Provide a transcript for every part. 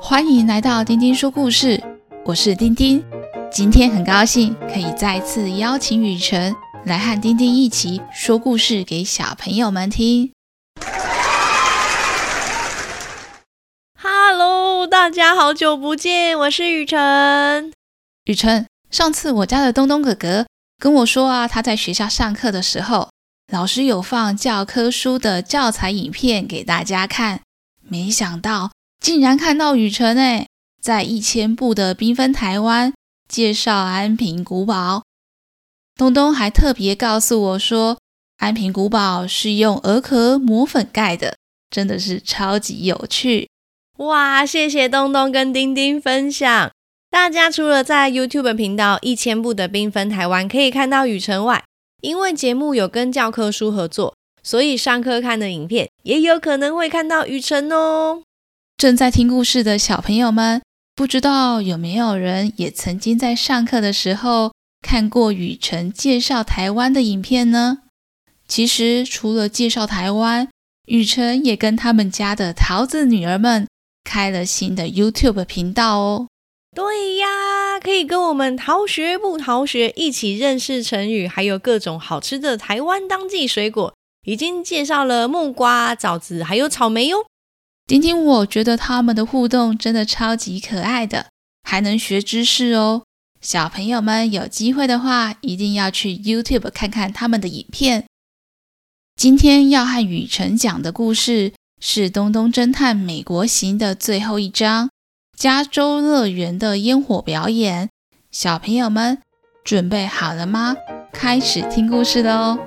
欢迎来到丁丁说故事，我是丁丁。今天很高兴可以再次邀请雨辰来和丁丁一起说故事给小朋友们听。Hello，大家好久不见，我是雨辰。雨辰，上次我家的东东哥哥跟我说啊，他在学校上课的时候，老师有放教科书的教材影片给大家看，没想到竟然看到雨辰哎，在一千步的缤纷台湾介绍安平古堡。东东还特别告诉我说，安平古堡是用鹅壳磨粉盖的，真的是超级有趣。哇，谢谢东东跟丁丁分享。大家除了在 YouTube 频道《一千步的缤纷台湾》可以看到雨辰外，因为节目有跟教科书合作，所以上课看的影片也有可能会看到雨辰哦。正在听故事的小朋友们，不知道有没有人也曾经在上课的时候看过雨辰介绍台湾的影片呢？其实除了介绍台湾，雨辰也跟他们家的桃子女儿们开了新的 YouTube 频道哦。对呀，可以跟我们逃学不逃学，一起认识成语，还有各种好吃的台湾当季水果。已经介绍了木瓜、枣子，还有草莓哟。今天，我觉得他们的互动真的超级可爱的，还能学知识哦。小朋友们有机会的话，一定要去 YouTube 看看他们的影片。今天要和雨辰讲的故事是《东东侦探美国行》的最后一章。加州乐园的烟火表演，小朋友们准备好了吗？开始听故事了哦！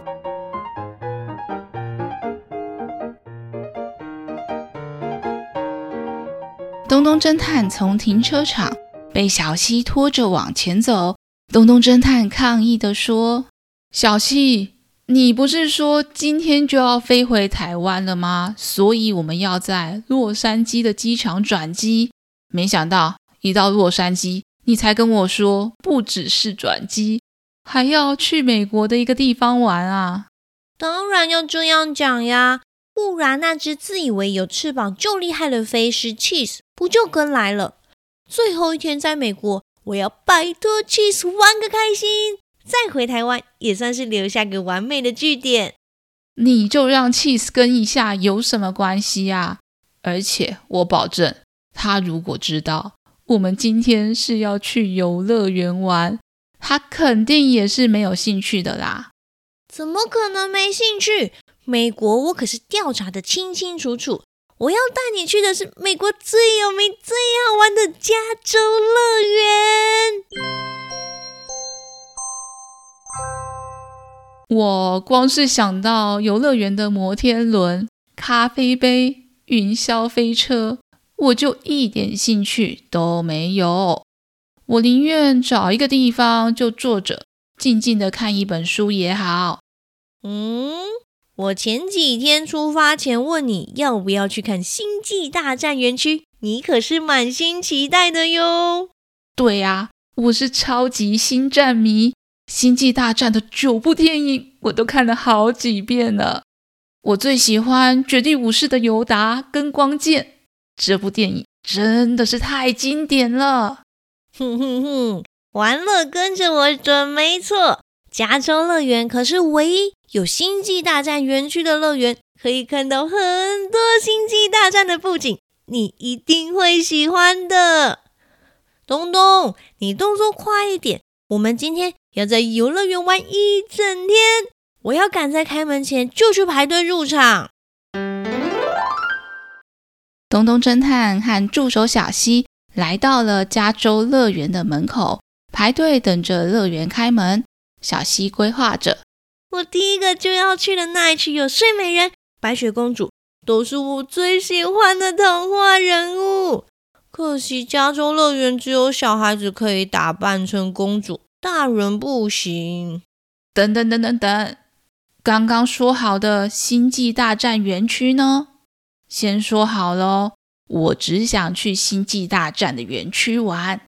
东东侦探从停车场被小溪拖着往前走。东东侦探抗议地说：“小溪，你不是说今天就要飞回台湾了吗？所以我们要在洛杉矶的机场转机。”没想到一到洛杉矶，你才跟我说不只是转机，还要去美国的一个地方玩啊！当然要这样讲呀，不然那只自以为有翅膀就厉害的飞狮 Cheese 不就跟来了？最后一天在美国，我要拜托 Cheese 玩个开心，再回台湾也算是留下个完美的句点。你就让 Cheese 跟一下有什么关系啊？而且我保证。他如果知道我们今天是要去游乐园玩，他肯定也是没有兴趣的啦。怎么可能没兴趣？美国我可是调查的清清楚楚。我要带你去的是美国最有名、最好玩的加州乐园。我光是想到游乐园的摩天轮、咖啡杯、云霄飞车。我就一点兴趣都没有，我宁愿找一个地方就坐着，静静的看一本书也好。嗯，我前几天出发前问你要不要去看星际大战园区，你可是满心期待的哟。对呀，我是超级星战迷，星际大战的九部电影我都看了好几遍了。我最喜欢绝地武士的尤达跟光剑。这部电影真的是太经典了！哼哼哼，玩乐跟着我准没错。加州乐园可是唯一有星际大战园区的乐园，可以看到很多星际大战的布景，你一定会喜欢的。东东，你动作快一点，我们今天要在游乐园玩一整天，我要赶在开门前就去排队入场。东东侦探和助手小西来到了加州乐园的门口，排队等着乐园开门。小西规划着：“我第一个就要去的那一区有睡美人、白雪公主，都是我最喜欢的童话人物。可惜加州乐园只有小孩子可以打扮成公主，大人不行。”等等等等等，刚刚说好的星际大战园区呢？先说好喽，我只想去星际大战的园区玩。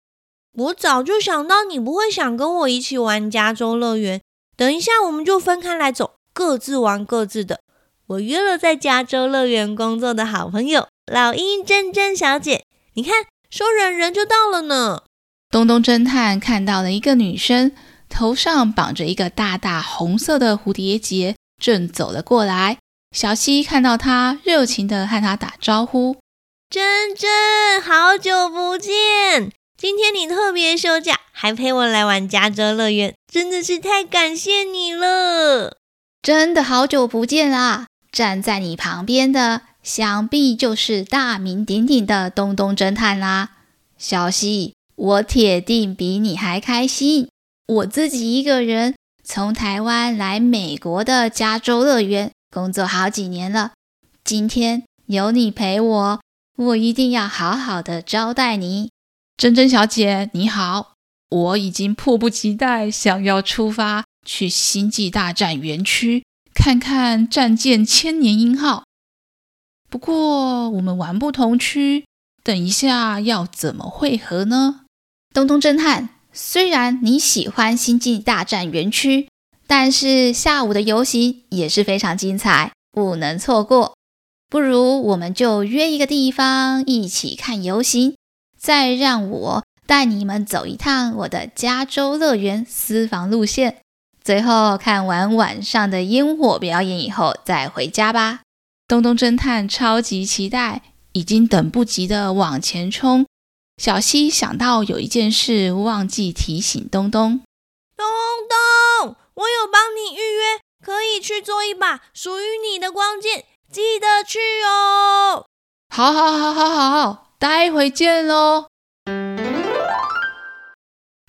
我早就想到你不会想跟我一起玩加州乐园。等一下，我们就分开来走，各自玩各自的。我约了在加州乐园工作的好朋友老鹰珍珍小姐。你看，说人人就到了呢。东东侦探看到了一个女生，头上绑着一个大大红色的蝴蝶结，正走了过来。小西看到他，热情的和他打招呼：“珍珍，好久不见！今天你特别休假，还陪我来玩加州乐园，真的是太感谢你了。”真的好久不见啦！站在你旁边的，想必就是大名鼎鼎的东东侦探啦。小西，我铁定比你还开心。我自己一个人从台湾来美国的加州乐园工作好几年了，今天有你陪我，我一定要好好的招待你。珍珍小姐，你好，我已经迫不及待想要出发。去星际大战园区看看战舰千年鹰号。不过我们玩不同区，等一下要怎么会合呢？东东侦探，虽然你喜欢星际大战园区，但是下午的游行也是非常精彩，不能错过。不如我们就约一个地方一起看游行，再让我带你们走一趟我的加州乐园私房路线。最后看完晚上的烟火表演以后再回家吧。东东侦探超级期待，已经等不及的往前冲。小西想到有一件事忘记提醒东东：东东，我有帮你预约，可以去做一把属于你的光剑，记得去哦。好，好，好，好，好，好，待会见喽。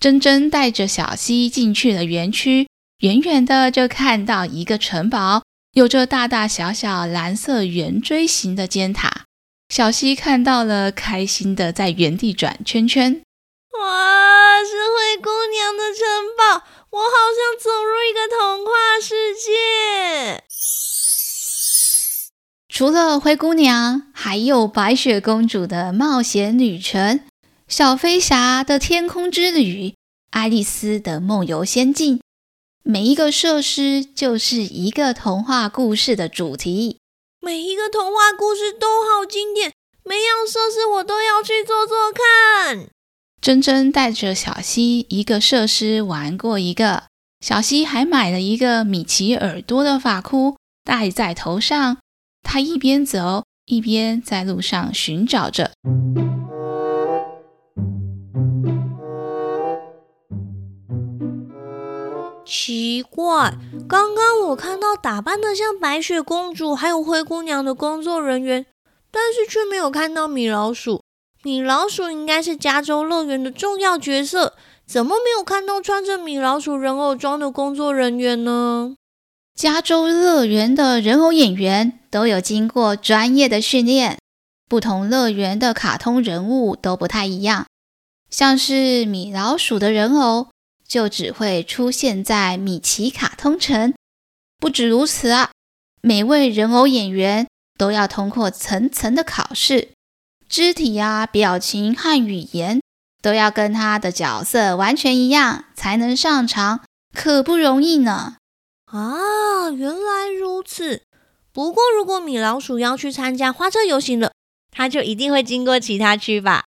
珍珍带着小溪进去了园区。远远的就看到一个城堡，有着大大小小蓝色圆锥形的尖塔。小溪看到了，开心的在原地转圈圈。哇，是灰姑娘的城堡！我好像走入一个童话世界。除了灰姑娘，还有白雪公主的冒险旅程，小飞侠的天空之旅，爱丽丝的梦游仙境。每一个设施就是一个童话故事的主题，每一个童话故事都好经典，每样设施我都要去做做看。珍珍带着小西一个设施玩过一个，小西还买了一个米奇耳朵的发箍戴在头上，他一边走一边在路上寻找着。奇怪，刚刚我看到打扮的像白雪公主还有灰姑娘的工作人员，但是却没有看到米老鼠。米老鼠应该是加州乐园的重要角色，怎么没有看到穿着米老鼠人偶装的工作人员呢？加州乐园的人偶演员都有经过专业的训练，不同乐园的卡通人物都不太一样，像是米老鼠的人偶。就只会出现在米奇卡通城。不止如此啊，每位人偶演员都要通过层层的考试，肢体啊、表情和语言都要跟他的角色完全一样，才能上场，可不容易呢。啊，原来如此。不过，如果米老鼠要去参加花车游行了，他就一定会经过其他区吧？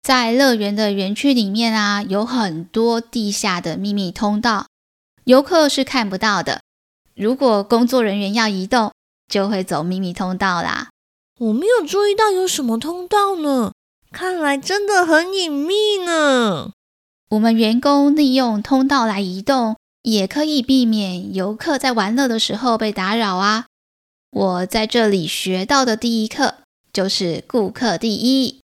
在乐园的园区里面啊，有很多地下的秘密通道，游客是看不到的。如果工作人员要移动，就会走秘密通道啦。我没有注意到有什么通道呢，看来真的很隐秘呢。我们员工利用通道来移动，也可以避免游客在玩乐的时候被打扰啊。我在这里学到的第一课就是顾客第一。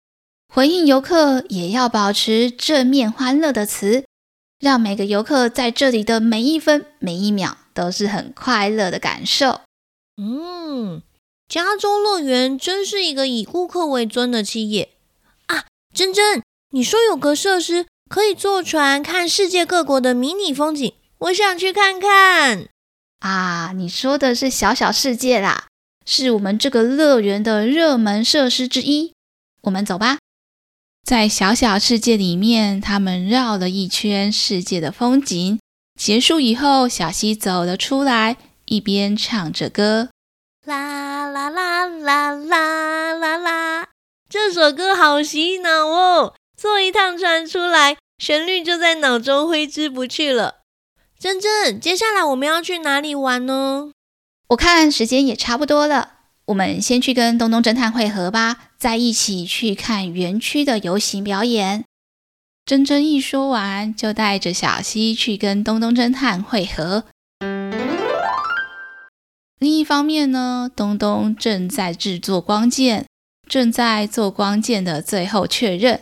回应游客也要保持正面欢乐的词，让每个游客在这里的每一分每一秒都是很快乐的感受。嗯，加州乐园真是一个以顾客为尊的企业啊！珍珍，你说有个设施可以坐船看世界各国的迷你风景，我想去看看。啊，你说的是小小世界啦，是我们这个乐园的热门设施之一。我们走吧。在小小世界里面，他们绕了一圈世界的风景。结束以后，小溪走了出来，一边唱着歌：“啦啦啦啦啦，这首歌好洗脑哦！坐一趟船出来，旋律就在脑中挥之不去了。珍珍，接下来我们要去哪里玩呢？我看时间也差不多了，我们先去跟东东侦探会合吧，再一起去看园区的游行表演。珍珍一说完，就带着小溪去跟东东侦探会合。另一方面呢，东东正在制作光剑，正在做光剑的最后确认。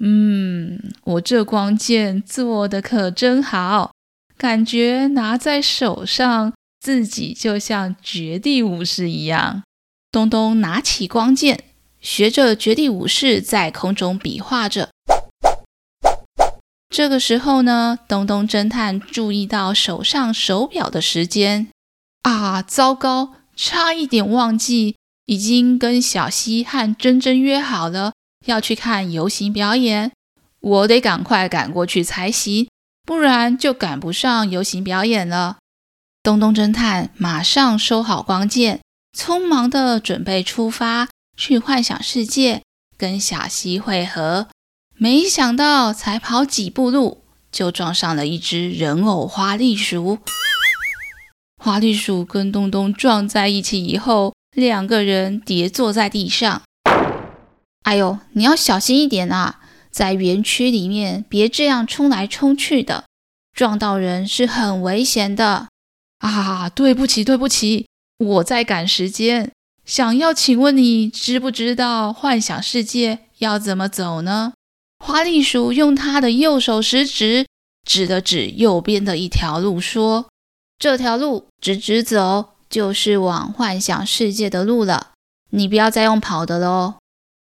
嗯，我这光剑做的可真好，感觉拿在手上，自己就像绝地武士一样。东东拿起光剑，学着绝地武士在空中比划着。这个时候呢，东东侦探注意到手上手表的时间。啊，糟糕！差一点忘记，已经跟小希和珍珍约好了要去看游行表演，我得赶快赶过去才行，不然就赶不上游行表演了。东东侦探马上收好光剑，匆忙的准备出发去幻想世界跟小希会合，没想到才跑几步路，就撞上了一只人偶花栗鼠。花栗鼠跟东东撞在一起以后，两个人跌坐在地上。哎呦，你要小心一点啊，在园区里面别这样冲来冲去的，撞到人是很危险的。啊，对不起，对不起，我在赶时间。想要请问你知不知道幻想世界要怎么走呢？花栗鼠用它的右手食指指了指右边的一条路，说。这条路直直走，就是往幻想世界的路了。你不要再用跑的喽。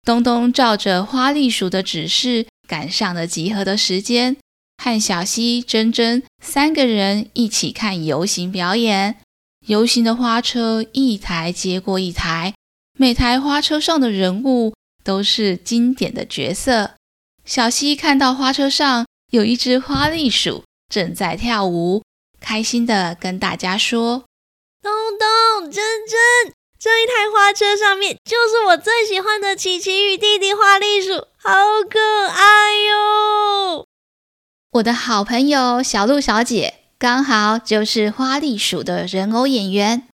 东东照着花栗鼠的指示，赶上了集合的时间，和小溪、珍珍三个人一起看游行表演。游行的花车一台接过一台，每台花车上的人物都是经典的角色。小溪看到花车上有一只花栗鼠正在跳舞。开心的跟大家说：“东东、珍珍，这一台花车上面就是我最喜欢的琪琪与弟弟花栗鼠，好可爱哟！”我的好朋友小鹿小姐刚好就是花栗鼠的人偶演员，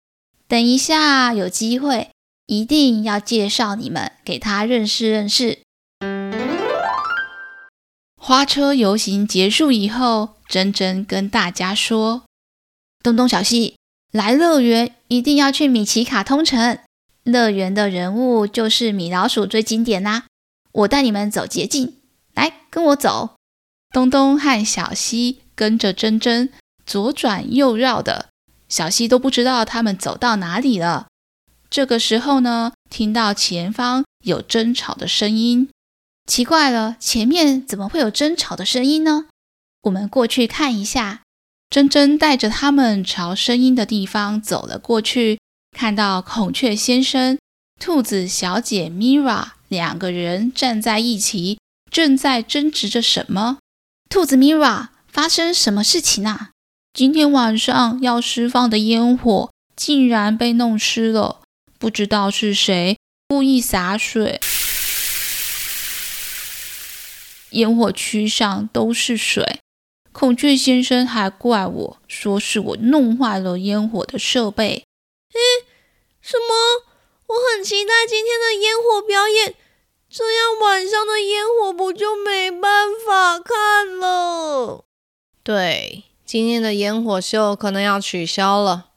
等一下有机会一定要介绍你们给她认识认识。花车游行结束以后，珍珍跟大家说：“东东、小西，来乐园一定要去米奇卡通城。乐园的人物就是米老鼠最经典啦。我带你们走捷径，来跟我走。”东东和小西跟着珍珍左转右绕的，小西都不知道他们走到哪里了。这个时候呢，听到前方有争吵的声音。奇怪了，前面怎么会有争吵的声音呢？我们过去看一下。珍珍带着他们朝声音的地方走了过去，看到孔雀先生、兔子小姐 Mira 两个人站在一起，正在争执着什么。兔子 Mira，发生什么事情啊？今天晚上要释放的烟火竟然被弄湿了，不知道是谁故意洒水。烟火区上都是水，孔雀先生还怪我说是我弄坏了烟火的设备。诶，什么？我很期待今天的烟火表演，这样晚上的烟火不就没办法看了？对，今天的烟火秀可能要取消了。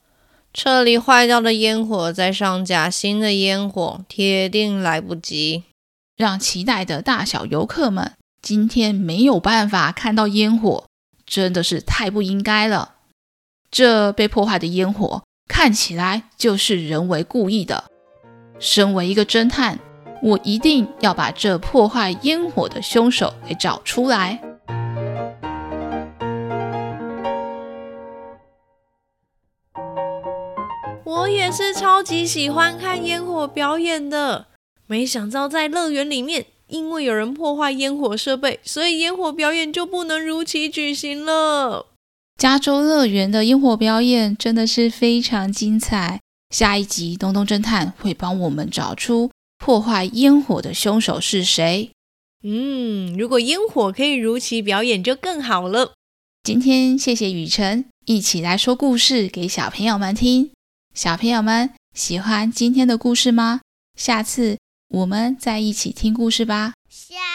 车里坏掉的烟火再上架新的烟火，铁定来不及，让期待的大小游客们。今天没有办法看到烟火，真的是太不应该了。这被破坏的烟火看起来就是人为故意的。身为一个侦探，我一定要把这破坏烟火的凶手给找出来。我也是超级喜欢看烟火表演的，没想到在乐园里面。因为有人破坏烟火设备，所以烟火表演就不能如期举行了。加州乐园的烟火表演真的是非常精彩，下一集东东侦探会帮我们找出破坏烟火的凶手是谁。嗯，如果烟火可以如期表演就更好了。今天谢谢雨辰一起来说故事给小朋友们听。小朋友们喜欢今天的故事吗？下次我们在一起听故事吧。下。